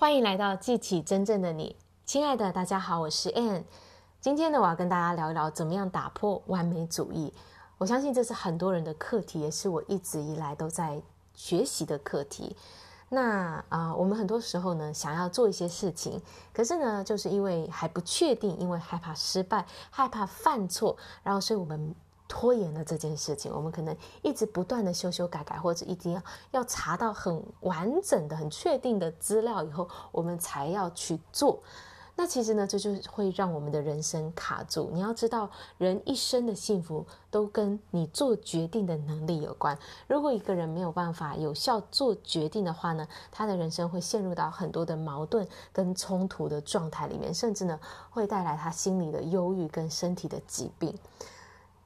欢迎来到记起真正的你，亲爱的大家好，我是 Ann。今天呢，我要跟大家聊一聊怎么样打破完美主义。我相信这是很多人的课题，也是我一直以来都在学习的课题。那啊、我们很多时候呢，想要做一些事情，可是呢，就是因为还不确定，因为害怕失败，害怕犯错，然后所以我们。拖延了这件事情，我们可能一直不断的修修改改，或者一定要要查到很完整的、很确定的资料以后，我们才要去做。那其实呢，这就会让我们的人生卡住。你要知道，人一生的幸福都跟你做决定的能力有关。如果一个人没有办法有效做决定的话呢，他的人生会陷入到很多的矛盾跟冲突的状态里面，甚至呢，会带来他心理的忧郁跟身体的疾病。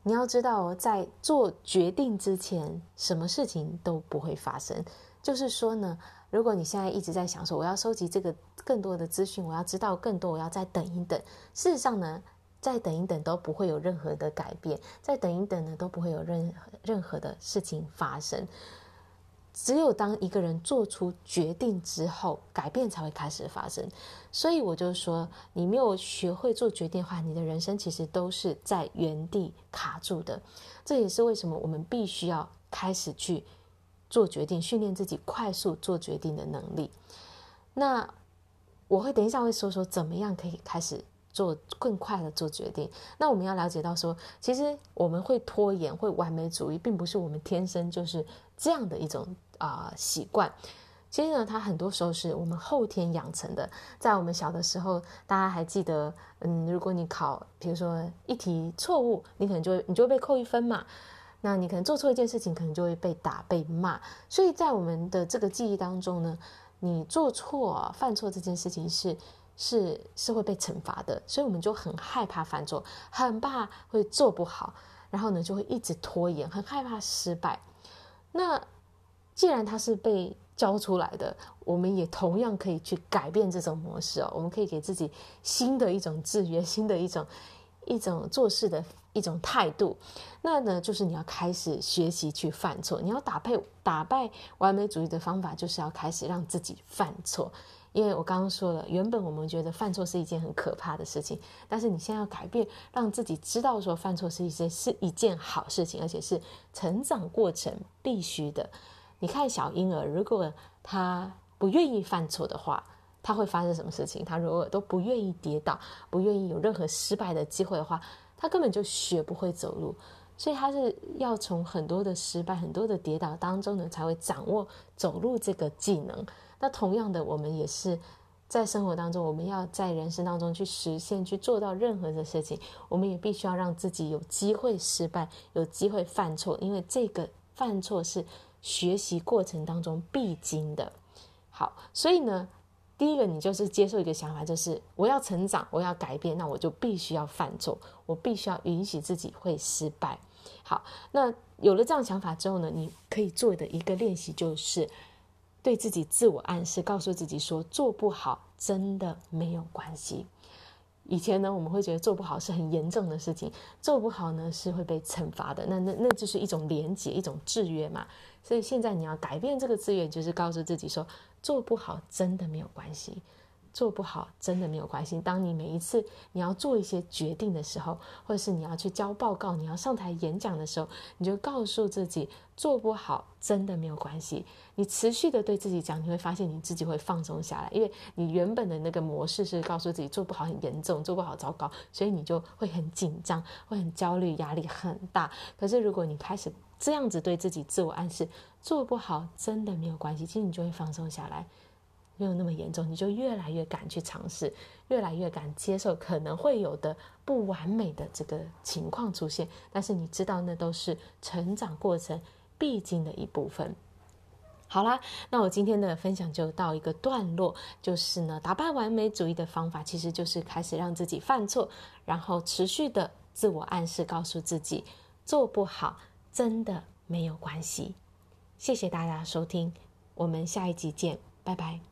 你要知道，在做决定之前，什么事情都不会发生。就是说呢，如果你现在一直在想说，我要收集这个更多的资讯，我要知道更多，我要再等一等。事实上呢，再等一等都不会有任何的改变，再等一等呢，都不会有任何任何的事情发生。只有当一个人做出决定之后，改变才会开始发生。所以我就说，你没有学会做决定的话，你的人生其实都是在原地卡住的。这也是为什么我们必须要开始去做决定，训练自己快速做决定的能力。那我会等一下会说说怎么样可以开始做更快的做决定。那我们要了解到说，其实我们会拖延、会完美主义，并不是我们天生就是。这样的一种啊、习惯，其实呢，它很多时候是我们后天养成的。在我们小的时候，大家还记得，嗯，如果你考，比如说一题错误，你可能就你就会被扣一分嘛。那你可能做错一件事情，可能就会被打、被骂。所以在我们的这个记忆当中呢，你做错、犯错这件事情是是是会被惩罚的，所以我们就很害怕犯错，很怕会做不好，然后呢就会一直拖延，很害怕失败。那既然它是被教出来的，我们也同样可以去改变这种模式哦。我们可以给自己新的一种制约，新的一种一种做事的一种态度。那呢，就是你要开始学习去犯错。你要打败打败完美主义的方法，就是要开始让自己犯错。因为我刚刚说了，原本我们觉得犯错是一件很可怕的事情，但是你现在要改变，让自己知道说犯错是一件是一件好事情，而且是成长过程必须的。你看小婴儿，如果他不愿意犯错的话，他会发生什么事情？他如果都不愿意跌倒，不愿意有任何失败的机会的话，他根本就学不会走路。所以他是要从很多的失败、很多的跌倒当中呢，才会掌握走路这个技能。那同样的，我们也是在生活当中，我们要在人生当中去实现、去做到任何的事情，我们也必须要让自己有机会失败，有机会犯错，因为这个犯错是学习过程当中必经的。好，所以呢，第一个你就是接受一个想法，就是我要成长，我要改变，那我就必须要犯错，我必须要允许自己会失败。好，那有了这样想法之后呢，你可以做的一个练习就是。对自己自我暗示，告诉自己说做不好真的没有关系。以前呢，我们会觉得做不好是很严重的事情，做不好呢是会被惩罚的。那那那就是一种连结，一种制约嘛。所以现在你要改变这个制约，就是告诉自己说做不好真的没有关系。做不好真的没有关系。当你每一次你要做一些决定的时候，或者是你要去交报告、你要上台演讲的时候，你就告诉自己做不好真的没有关系。你持续的对自己讲，你会发现你自己会放松下来，因为你原本的那个模式是告诉自己做不好很严重，做不好糟糕，所以你就会很紧张，会很焦虑，压力很大。可是如果你开始这样子对自己自我暗示，做不好真的没有关系，其实你就会放松下来。没有那么严重，你就越来越敢去尝试，越来越敢接受可能会有的不完美的这个情况出现。但是你知道，那都是成长过程必经的一部分。好啦，那我今天的分享就到一个段落，就是呢，打败完美主义的方法，其实就是开始让自己犯错，然后持续的自我暗示，告诉自己做不好真的没有关系。谢谢大家收听，我们下一集见，拜拜。